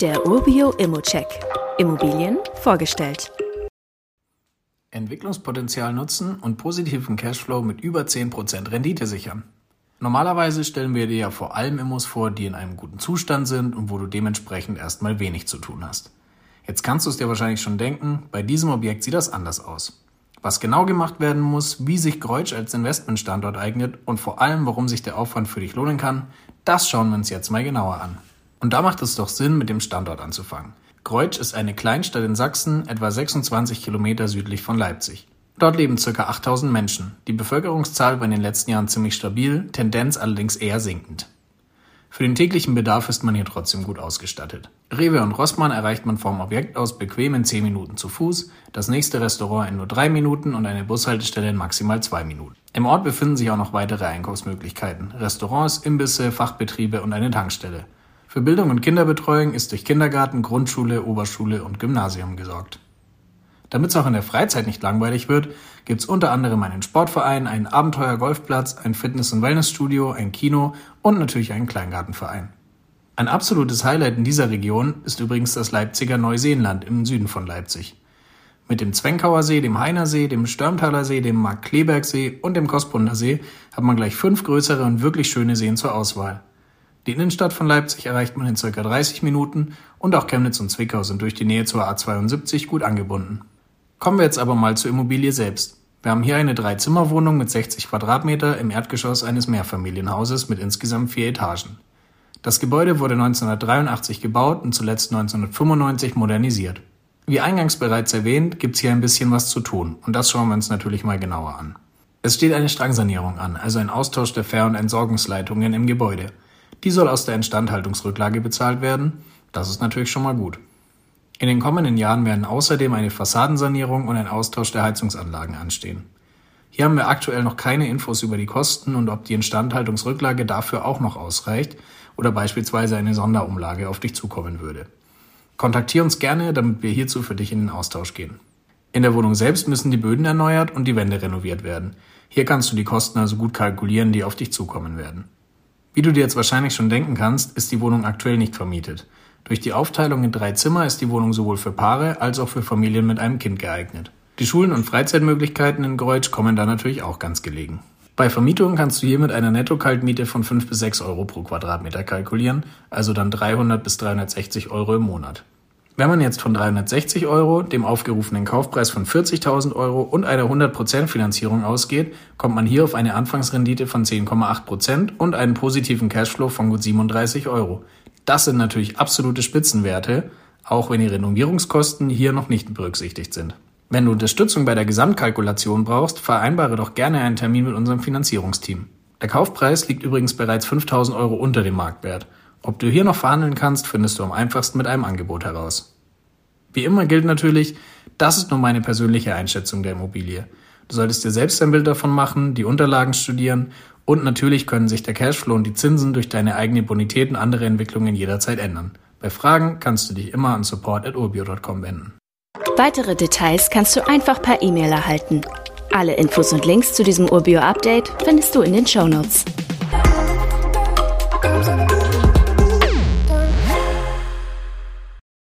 Der Urbio Immocheck. Immobilien vorgestellt. Entwicklungspotenzial nutzen und positiven Cashflow mit über 10% Rendite sichern. Normalerweise stellen wir dir ja vor allem Immos vor, die in einem guten Zustand sind und wo du dementsprechend erstmal wenig zu tun hast. Jetzt kannst du es dir wahrscheinlich schon denken, bei diesem Objekt sieht das anders aus. Was genau gemacht werden muss, wie sich Greutsch als Investmentstandort eignet und vor allem, warum sich der Aufwand für dich lohnen kann, das schauen wir uns jetzt mal genauer an. Und da macht es doch Sinn, mit dem Standort anzufangen. Greutsch ist eine Kleinstadt in Sachsen, etwa 26 Kilometer südlich von Leipzig. Dort leben ca. 8000 Menschen. Die Bevölkerungszahl war in den letzten Jahren ziemlich stabil, Tendenz allerdings eher sinkend. Für den täglichen Bedarf ist man hier trotzdem gut ausgestattet. Rewe und Rossmann erreicht man vom Objekt aus bequem in 10 Minuten zu Fuß, das nächste Restaurant in nur 3 Minuten und eine Bushaltestelle in maximal 2 Minuten. Im Ort befinden sich auch noch weitere Einkaufsmöglichkeiten, Restaurants, Imbisse, Fachbetriebe und eine Tankstelle. Für Bildung und Kinderbetreuung ist durch Kindergarten, Grundschule, Oberschule und Gymnasium gesorgt. Damit es auch in der Freizeit nicht langweilig wird, gibt's unter anderem einen Sportverein, einen Abenteuer-Golfplatz, ein Fitness- und Wellnessstudio, ein Kino und natürlich einen Kleingartenverein. Ein absolutes Highlight in dieser Region ist übrigens das Leipziger Neuseenland im Süden von Leipzig. Mit dem Zwenkauer See, dem Heinersee, dem Störmtaler See, dem Mark-Kleberg-See und dem Kospunder See hat man gleich fünf größere und wirklich schöne Seen zur Auswahl. Die Innenstadt von Leipzig erreicht man in circa 30 Minuten und auch Chemnitz und Zwickau sind durch die Nähe zur A72 gut angebunden. Kommen wir jetzt aber mal zur Immobilie selbst. Wir haben hier eine Dreizimmerwohnung mit 60 Quadratmeter im Erdgeschoss eines Mehrfamilienhauses mit insgesamt vier Etagen. Das Gebäude wurde 1983 gebaut und zuletzt 1995 modernisiert. Wie eingangs bereits erwähnt, gibt's hier ein bisschen was zu tun und das schauen wir uns natürlich mal genauer an. Es steht eine Strangsanierung an, also ein Austausch der Fähr- und Entsorgungsleitungen im Gebäude. Die soll aus der Instandhaltungsrücklage bezahlt werden. Das ist natürlich schon mal gut. In den kommenden Jahren werden außerdem eine Fassadensanierung und ein Austausch der Heizungsanlagen anstehen. Hier haben wir aktuell noch keine Infos über die Kosten und ob die Instandhaltungsrücklage dafür auch noch ausreicht oder beispielsweise eine Sonderumlage auf dich zukommen würde. Kontaktier uns gerne, damit wir hierzu für dich in den Austausch gehen. In der Wohnung selbst müssen die Böden erneuert und die Wände renoviert werden. Hier kannst du die Kosten also gut kalkulieren, die auf dich zukommen werden. Wie du dir jetzt wahrscheinlich schon denken kannst, ist die Wohnung aktuell nicht vermietet. Durch die Aufteilung in drei Zimmer ist die Wohnung sowohl für Paare als auch für Familien mit einem Kind geeignet. Die Schulen und Freizeitmöglichkeiten in Greutsch kommen da natürlich auch ganz gelegen. Bei Vermietung kannst du hier mit einer Netto-Kaltmiete von 5 bis 6 Euro pro Quadratmeter kalkulieren, also dann 300 bis 360 Euro im Monat. Wenn man jetzt von 360 Euro, dem aufgerufenen Kaufpreis von 40.000 Euro und einer 100% Finanzierung ausgeht, kommt man hier auf eine Anfangsrendite von 10,8% und einen positiven Cashflow von gut 37 Euro. Das sind natürlich absolute Spitzenwerte, auch wenn die Renovierungskosten hier noch nicht berücksichtigt sind. Wenn du Unterstützung bei der Gesamtkalkulation brauchst, vereinbare doch gerne einen Termin mit unserem Finanzierungsteam. Der Kaufpreis liegt übrigens bereits 5000 Euro unter dem Marktwert. Ob du hier noch verhandeln kannst, findest du am einfachsten mit einem Angebot heraus. Wie immer gilt natürlich, das ist nur meine persönliche Einschätzung der Immobilie. Du solltest dir selbst ein Bild davon machen, die Unterlagen studieren und natürlich können sich der Cashflow und die Zinsen durch deine eigene Bonität und andere Entwicklungen jederzeit ändern. Bei Fragen kannst du dich immer an support.urbio.com wenden. Weitere Details kannst du einfach per E-Mail erhalten. Alle Infos und Links zu diesem Urbio-Update findest du in den Show Notes.